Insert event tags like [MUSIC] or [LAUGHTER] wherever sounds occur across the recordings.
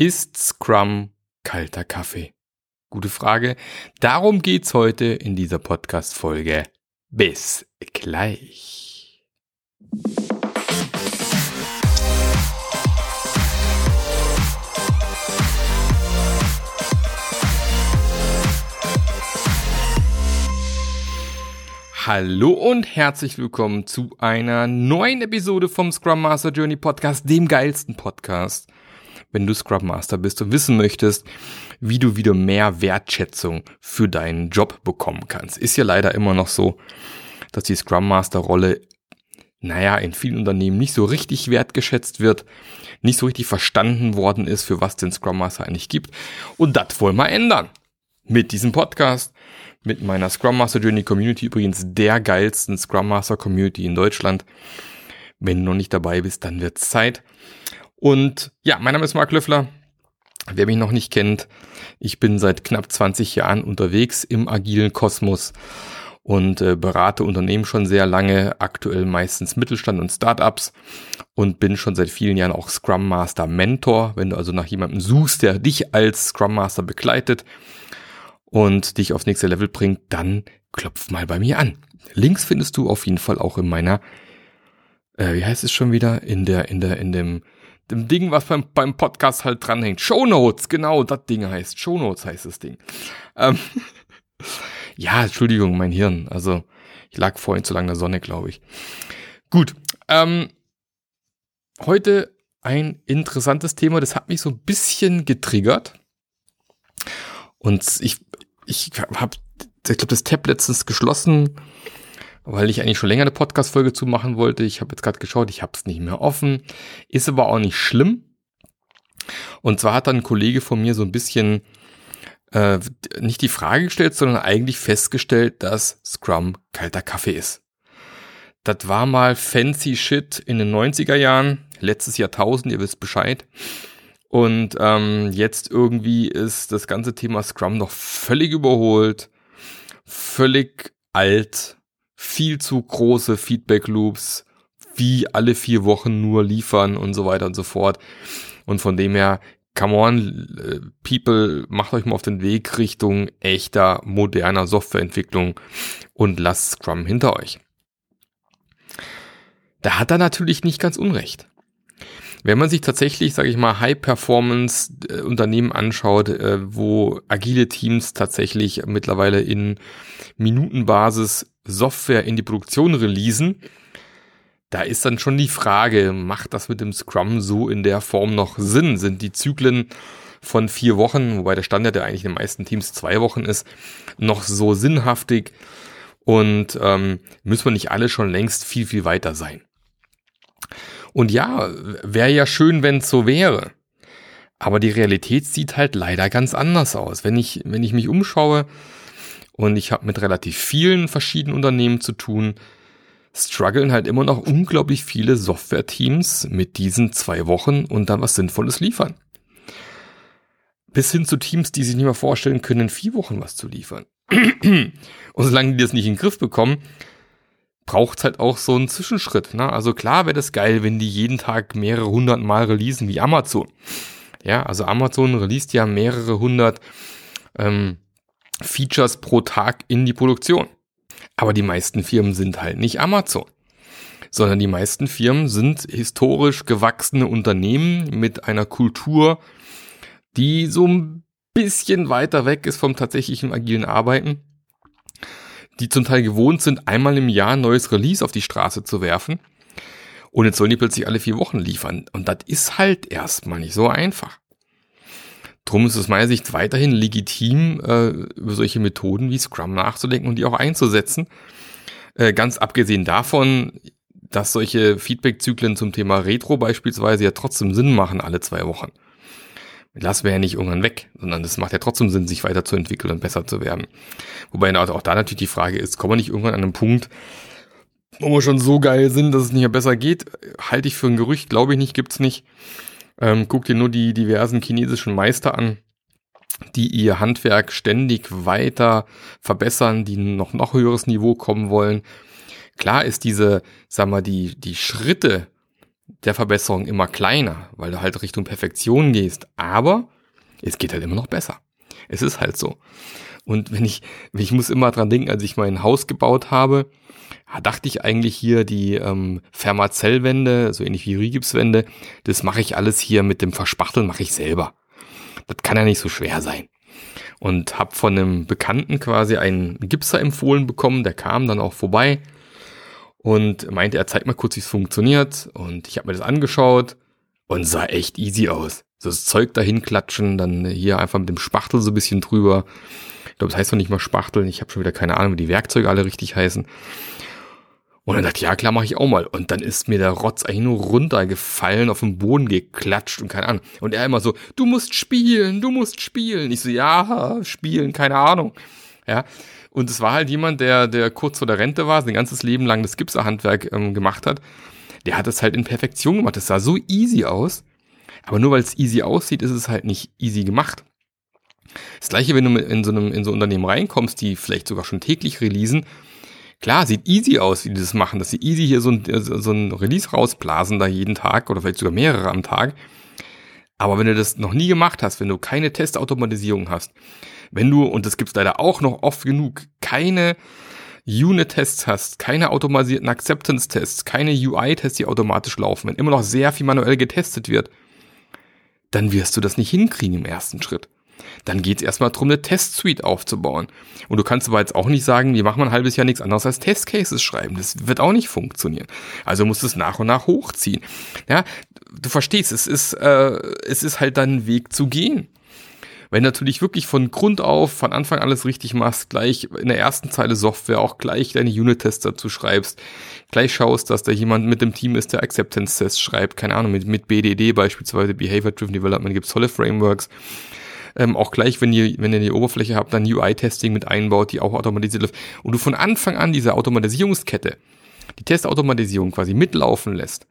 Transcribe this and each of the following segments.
Ist Scrum kalter Kaffee? Gute Frage. Darum geht's heute in dieser Podcast-Folge. Bis gleich. Hallo und herzlich willkommen zu einer neuen Episode vom Scrum Master Journey Podcast, dem geilsten Podcast wenn du Scrum Master bist und wissen möchtest, wie du wieder mehr Wertschätzung für deinen Job bekommen kannst. Ist ja leider immer noch so, dass die Scrum Master Rolle, naja, in vielen Unternehmen nicht so richtig wertgeschätzt wird, nicht so richtig verstanden worden ist, für was den Scrum Master eigentlich gibt. Und das wollen wir ändern. Mit diesem Podcast, mit meiner Scrum Master Journey Community, übrigens der geilsten Scrum Master Community in Deutschland. Wenn du noch nicht dabei bist, dann wird's Zeit. Und ja, mein Name ist Marc Löffler. Wer mich noch nicht kennt, ich bin seit knapp 20 Jahren unterwegs im agilen Kosmos und äh, berate Unternehmen schon sehr lange, aktuell meistens Mittelstand und Startups und bin schon seit vielen Jahren auch Scrum Master Mentor. Wenn du also nach jemandem suchst, der dich als Scrum Master begleitet und dich aufs nächste Level bringt, dann klopf mal bei mir an. Links findest du auf jeden Fall auch in meiner, äh, wie heißt es schon wieder, in der, in der, in dem dem Ding, was beim, beim Podcast halt dranhängt. Show Notes, genau, das Ding heißt. Show Notes heißt das Ding. Ähm, [LAUGHS] ja, Entschuldigung, mein Hirn. Also, ich lag vorhin zu lange in der Sonne, glaube ich. Gut. Ähm, heute ein interessantes Thema, das hat mich so ein bisschen getriggert. Und ich, ich habe, ich glaube, das Tab letztens geschlossen weil ich eigentlich schon länger eine Podcast-Folge zu machen wollte. Ich habe jetzt gerade geschaut, ich habe es nicht mehr offen. Ist aber auch nicht schlimm. Und zwar hat dann ein Kollege von mir so ein bisschen äh, nicht die Frage gestellt, sondern eigentlich festgestellt, dass Scrum kalter Kaffee ist. Das war mal fancy Shit in den 90er Jahren, letztes Jahrtausend, ihr wisst Bescheid. Und ähm, jetzt irgendwie ist das ganze Thema Scrum noch völlig überholt, völlig alt viel zu große Feedback Loops, wie alle vier Wochen nur liefern und so weiter und so fort. Und von dem her, come on, äh, people, macht euch mal auf den Weg Richtung echter, moderner Softwareentwicklung und lasst Scrum hinter euch. Da hat er natürlich nicht ganz unrecht. Wenn man sich tatsächlich, sage ich mal, High-Performance-Unternehmen anschaut, äh, wo agile Teams tatsächlich mittlerweile in Minutenbasis Software in die Produktion releasen, da ist dann schon die Frage, macht das mit dem Scrum so in der Form noch Sinn? Sind die Zyklen von vier Wochen, wobei der Standard ja eigentlich in den meisten Teams zwei Wochen ist, noch so sinnhaftig? Und ähm, müssen wir nicht alle schon längst viel, viel weiter sein? Und ja, wäre ja schön, wenn es so wäre. Aber die Realität sieht halt leider ganz anders aus. Wenn ich, wenn ich mich umschaue, und ich habe mit relativ vielen verschiedenen Unternehmen zu tun, strugglen halt immer noch unglaublich viele Software-Teams mit diesen zwei Wochen und dann was Sinnvolles liefern. Bis hin zu Teams, die sich nicht mehr vorstellen können, in vier Wochen was zu liefern. [CLEARS THROAT] und solange die das nicht in den Griff bekommen, braucht es halt auch so einen Zwischenschritt. Ne? Also klar wäre das geil, wenn die jeden Tag mehrere hundert Mal releasen wie Amazon. Ja, also Amazon released ja mehrere hundert ähm, Features pro Tag in die Produktion. Aber die meisten Firmen sind halt nicht Amazon, sondern die meisten Firmen sind historisch gewachsene Unternehmen mit einer Kultur, die so ein bisschen weiter weg ist vom tatsächlichen agilen Arbeiten, die zum Teil gewohnt sind, einmal im Jahr ein neues Release auf die Straße zu werfen. Und jetzt sollen die plötzlich alle vier Wochen liefern. Und das ist halt erstmal nicht so einfach. Drum ist es meiner Sicht weiterhin legitim, äh, über solche Methoden wie Scrum nachzudenken und die auch einzusetzen. Äh, ganz abgesehen davon, dass solche Feedback-Zyklen zum Thema Retro beispielsweise ja trotzdem Sinn machen alle zwei Wochen. Lassen wir ja nicht irgendwann weg, sondern es macht ja trotzdem Sinn, sich weiterzuentwickeln und besser zu werden. Wobei auch da natürlich die Frage ist, kommen wir nicht irgendwann an einen Punkt, wo wir schon so geil sind, dass es nicht mehr besser geht? Halte ich für ein Gerücht, glaube ich nicht, gibt's nicht. Ähm, guck dir nur die diversen chinesischen Meister an, die ihr Handwerk ständig weiter verbessern, die noch noch höheres Niveau kommen wollen. Klar ist diese, sag mal, die, die Schritte, der Verbesserung immer kleiner, weil du halt Richtung Perfektion gehst. Aber es geht halt immer noch besser. Es ist halt so. Und wenn ich, ich muss immer dran denken, als ich mein Haus gebaut habe, dachte ich eigentlich hier die ähm, Fermazellwände, so ähnlich wie Rigipswände, das mache ich alles hier mit dem Verspachteln, mache ich selber. Das kann ja nicht so schwer sein. Und habe von einem Bekannten quasi einen Gipser empfohlen bekommen, der kam dann auch vorbei und meinte, er zeigt mal kurz, wie es funktioniert. Und ich habe mir das angeschaut und sah echt easy aus. So das Zeug dahin klatschen, dann hier einfach mit dem Spachtel so ein bisschen drüber. Ich glaube, das heißt noch nicht mal Spachteln. Ich habe schon wieder keine Ahnung, wie die Werkzeuge alle richtig heißen. Und dann dachte ich, ja klar, mache ich auch mal. Und dann ist mir der Rotz eigentlich nur runtergefallen, auf den Boden geklatscht und keine Ahnung. Und er immer so, du musst spielen, du musst spielen. Ich so, ja, spielen, keine Ahnung. Ja. Und es war halt jemand, der, der kurz vor der Rente war, sein ganzes Leben lang das Gipserhandwerk ähm, gemacht hat. Der hat es halt in Perfektion gemacht. Das sah so easy aus. Aber nur weil es easy aussieht, ist es halt nicht easy gemacht. Das gleiche, wenn du in so einem, in so Unternehmen reinkommst, die vielleicht sogar schon täglich releasen, Klar, sieht easy aus, wie die das machen, dass sie easy hier so ein, so ein Release rausblasen da jeden Tag oder vielleicht sogar mehrere am Tag. Aber wenn du das noch nie gemacht hast, wenn du keine Testautomatisierung hast, wenn du, und das gibt's leider auch noch oft genug, keine Unit-Tests hast, keine automatisierten Acceptance-Tests, keine UI-Tests, die automatisch laufen, wenn immer noch sehr viel manuell getestet wird, dann wirst du das nicht hinkriegen im ersten Schritt dann geht es erstmal darum, eine Testsuite aufzubauen. Und du kannst aber jetzt auch nicht sagen, wir machen ein halbes Jahr nichts anderes als Testcases schreiben. Das wird auch nicht funktionieren. Also musst du es nach und nach hochziehen. Ja, du verstehst, es ist, äh, es ist halt dein Weg zu gehen. Wenn du natürlich wirklich von Grund auf, von Anfang alles richtig machst, gleich in der ersten Zeile Software auch gleich deine Unit-Tests dazu schreibst, gleich schaust, dass da jemand mit dem Team ist, der Acceptance-Tests schreibt, keine Ahnung, mit, mit BDD beispielsweise, Behavior Driven Development, gibt's tolle Frameworks, ähm, auch gleich, wenn ihr, wenn ihr die Oberfläche habt, dann UI-Testing mit einbaut, die auch automatisiert läuft und du von Anfang an diese Automatisierungskette, die Testautomatisierung quasi mitlaufen lässt,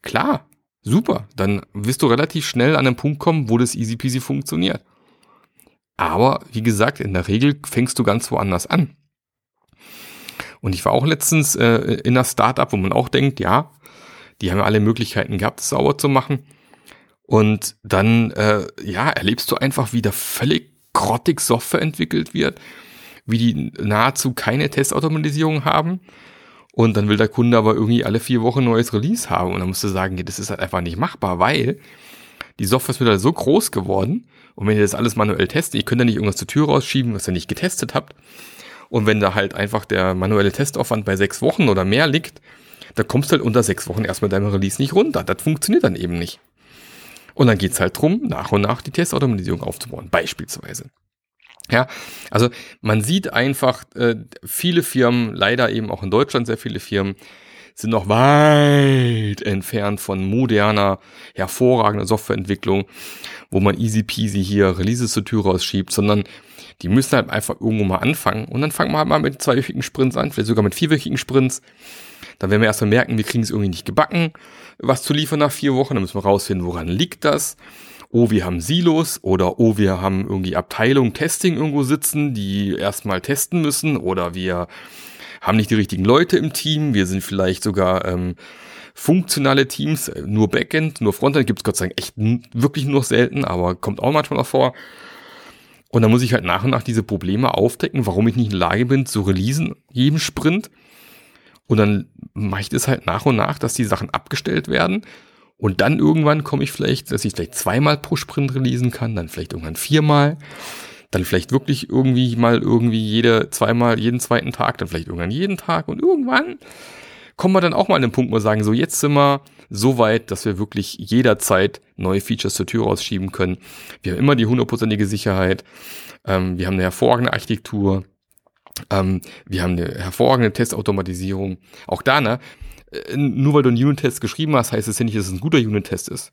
klar, super, dann wirst du relativ schnell an den Punkt kommen, wo das easy peasy funktioniert. Aber wie gesagt, in der Regel fängst du ganz woanders an. Und ich war auch letztens äh, in einer Startup, wo man auch denkt, ja, die haben ja alle Möglichkeiten gehabt, das sauber zu machen. Und dann, äh, ja, erlebst du einfach, wie da völlig grottig Software entwickelt wird, wie die nahezu keine Testautomatisierung haben. Und dann will der Kunde aber irgendwie alle vier Wochen neues Release haben. Und dann musst du sagen, das ist halt einfach nicht machbar, weil die Software ist wieder so groß geworden. Und wenn ihr das alles manuell testet, ihr könnt ja nicht irgendwas zur Tür rausschieben, was ihr nicht getestet habt. Und wenn da halt einfach der manuelle Testaufwand bei sechs Wochen oder mehr liegt, da kommst du halt unter sechs Wochen erstmal deinem Release nicht runter. Das funktioniert dann eben nicht. Und dann geht's halt drum, nach und nach die Testautomatisierung aufzubauen, beispielsweise. Ja, also man sieht einfach, äh, viele Firmen, leider eben auch in Deutschland sehr viele Firmen, sind noch weit entfernt von moderner, hervorragender Softwareentwicklung, wo man easy peasy hier Releases zur Tür rausschiebt, sondern die müssen halt einfach irgendwo mal anfangen und dann fangen wir halt mal mit zweiwöchigen Sprints an, vielleicht sogar mit vierwöchigen Sprints. Dann werden wir erstmal merken, wir kriegen es irgendwie nicht gebacken was zu liefern nach vier Wochen. Dann müssen wir rausfinden, woran liegt das. Oh, wir haben Silos oder oh, wir haben irgendwie Abteilung Testing irgendwo sitzen, die erstmal testen müssen oder wir haben nicht die richtigen Leute im Team. Wir sind vielleicht sogar ähm, funktionale Teams, äh, nur Backend, nur Frontend gibt's Gott sei Dank echt wirklich nur selten, aber kommt auch manchmal noch vor. Und dann muss ich halt nach und nach diese Probleme aufdecken, warum ich nicht in der Lage bin zu releasen, jedem Sprint und dann mache ich das halt nach und nach, dass die Sachen abgestellt werden. Und dann irgendwann komme ich vielleicht, dass ich vielleicht zweimal pro Sprint releasen kann, dann vielleicht irgendwann viermal, dann vielleicht wirklich irgendwie mal irgendwie jede, zweimal, jeden zweiten Tag, dann vielleicht irgendwann jeden Tag und irgendwann kommen wir dann auch mal an den Punkt, wo wir sagen, so jetzt sind wir so weit, dass wir wirklich jederzeit neue Features zur Tür rausschieben können. Wir haben immer die hundertprozentige Sicherheit. Ähm, wir haben eine hervorragende Architektur. Ähm, wir haben eine hervorragende Testautomatisierung. Auch da, ne? Äh, nur weil du einen Unit-Test geschrieben hast, heißt es ja nicht, dass es ein guter Unit-Test ist.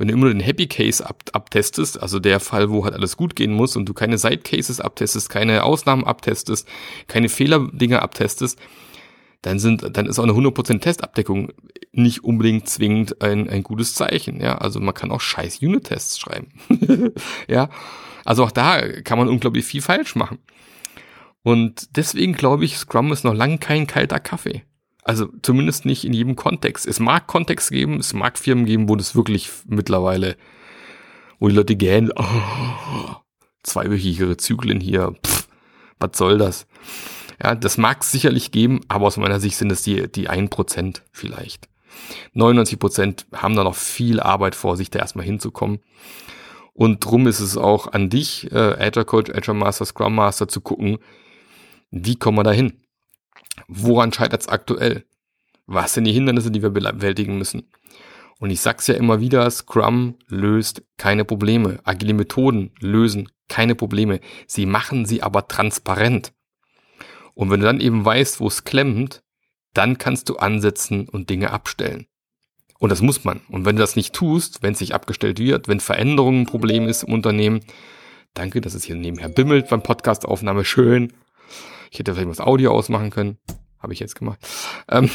Wenn du immer nur den Happy Case ab abtestest, also der Fall, wo halt alles gut gehen muss und du keine Side Cases abtestest, keine Ausnahmen abtestest, keine Fehlerdinge abtestest, dann sind, dann ist auch eine 100% Testabdeckung nicht unbedingt zwingend ein, ein gutes Zeichen, ja. Also man kann auch scheiß Unit-Tests schreiben. [LAUGHS] ja. Also auch da kann man unglaublich viel falsch machen. Und deswegen glaube ich, Scrum ist noch lange kein kalter Kaffee. Also zumindest nicht in jedem Kontext. Es mag Kontext geben, es mag Firmen geben, wo das wirklich mittlerweile, wo die Leute gähnen, [LAUGHS] oh, zweiwöchigere Zyklen hier, pff, was soll das? Ja, das mag es sicherlich geben, aber aus meiner Sicht sind es die, die ein Prozent vielleicht. 99 Prozent haben da noch viel Arbeit vor sich, da erstmal hinzukommen. Und drum ist es auch an dich, äh, Agile Coach, Agile Master, Scrum Master, zu gucken, wie kommen wir da hin? Woran scheitert es aktuell? Was sind die Hindernisse, die wir bewältigen müssen? Und ich sag's ja immer wieder, Scrum löst keine Probleme. Agile Methoden lösen keine Probleme. Sie machen sie aber transparent. Und wenn du dann eben weißt, wo es klemmt, dann kannst du ansetzen und Dinge abstellen. Und das muss man. Und wenn du das nicht tust, wenn es nicht abgestellt wird, wenn Veränderungen ein Problem ist im Unternehmen, danke, dass es hier nebenher bimmelt beim Podcastaufnahme, schön. Ich hätte vielleicht mal das Audio ausmachen können. Habe ich jetzt gemacht. Ähm,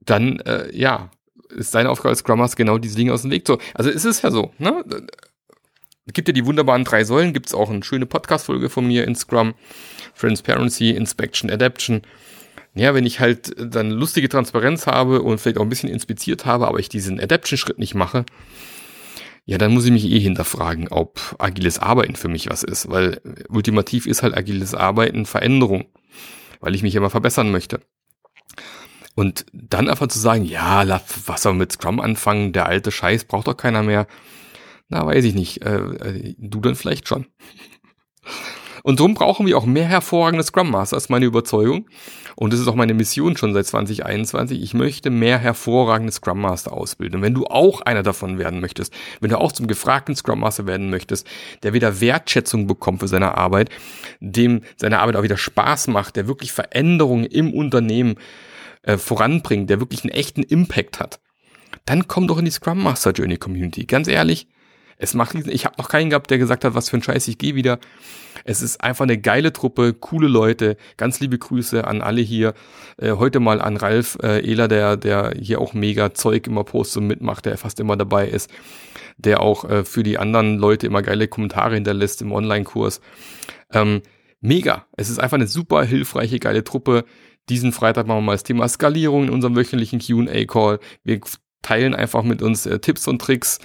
dann, äh, ja, ist deine Aufgabe als Scrum Master genau diese Dinge aus dem Weg zu. Also es ist ja so, ne? Gibt ja die wunderbaren drei Säulen, gibt es auch eine schöne Podcast-Folge von mir in Scrum. Transparency, Inspection, Adaption. Ja, wenn ich halt dann lustige Transparenz habe und vielleicht auch ein bisschen inspiziert habe, aber ich diesen Adaption-Schritt nicht mache, ja, dann muss ich mich eh hinterfragen, ob agiles Arbeiten für mich was ist, weil ultimativ ist halt agiles Arbeiten Veränderung, weil ich mich immer verbessern möchte. Und dann einfach zu sagen, ja, was soll mit Scrum anfangen, der alte Scheiß braucht doch keiner mehr. Na, weiß ich nicht. Äh, äh du dann vielleicht schon. Und darum brauchen wir auch mehr hervorragende Scrum Master, ist meine Überzeugung. Und das ist auch meine Mission schon seit 2021. Ich möchte mehr hervorragende Scrum Master ausbilden. Und wenn du auch einer davon werden möchtest, wenn du auch zum gefragten Scrum Master werden möchtest, der wieder Wertschätzung bekommt für seine Arbeit, dem seine Arbeit auch wieder Spaß macht, der wirklich Veränderungen im Unternehmen äh, voranbringt, der wirklich einen echten Impact hat, dann komm doch in die Scrum Master Journey Community. Ganz ehrlich, es macht, ich habe noch keinen gehabt, der gesagt hat, was für ein Scheiß, ich gehe wieder. Es ist einfach eine geile Truppe, coole Leute. Ganz liebe Grüße an alle hier. Äh, heute mal an Ralf äh, Ehler, der, der hier auch mega Zeug immer postet und mitmacht, der fast immer dabei ist. Der auch äh, für die anderen Leute immer geile Kommentare hinterlässt im Online-Kurs. Ähm, mega. Es ist einfach eine super hilfreiche, geile Truppe. Diesen Freitag machen wir mal das Thema Skalierung in unserem wöchentlichen Q&A-Call. Wir teilen einfach mit uns äh, Tipps und Tricks,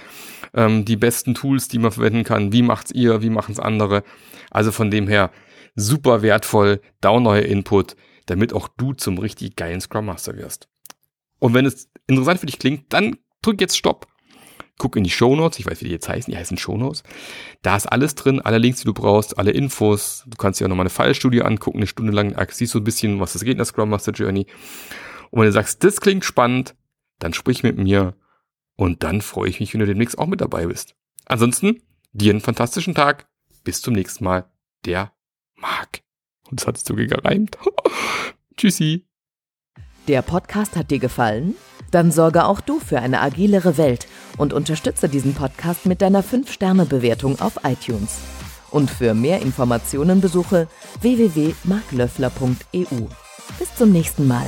ähm, die besten Tools, die man verwenden kann. Wie macht's ihr? Wie machen's andere? Also von dem her super wertvoll, da neuer Input, damit auch du zum richtig geilen Scrum Master wirst. Und wenn es interessant für dich klingt, dann drück jetzt Stopp. Guck in die Show Notes. Ich weiß, wie die jetzt heißen. Die heißen Show Notes. Da ist alles drin, alle Links, die du brauchst, alle Infos. Du kannst dir auch nochmal eine Fallstudie angucken, eine Stunde lang. Siehst du ein bisschen, was das geht in der Scrum Master Journey. Und wenn du sagst, das klingt spannend, dann sprich mit mir und dann freue ich mich, wenn du demnächst auch mit dabei bist. Ansonsten, dir einen fantastischen Tag. Bis zum nächsten Mal. Der Marc. Und hat es sogar gereimt. [LAUGHS] Tschüssi. Der Podcast hat dir gefallen? Dann sorge auch du für eine agilere Welt und unterstütze diesen Podcast mit deiner 5-Sterne-Bewertung auf iTunes. Und für mehr Informationen besuche www.marklöffler.eu. Bis zum nächsten Mal.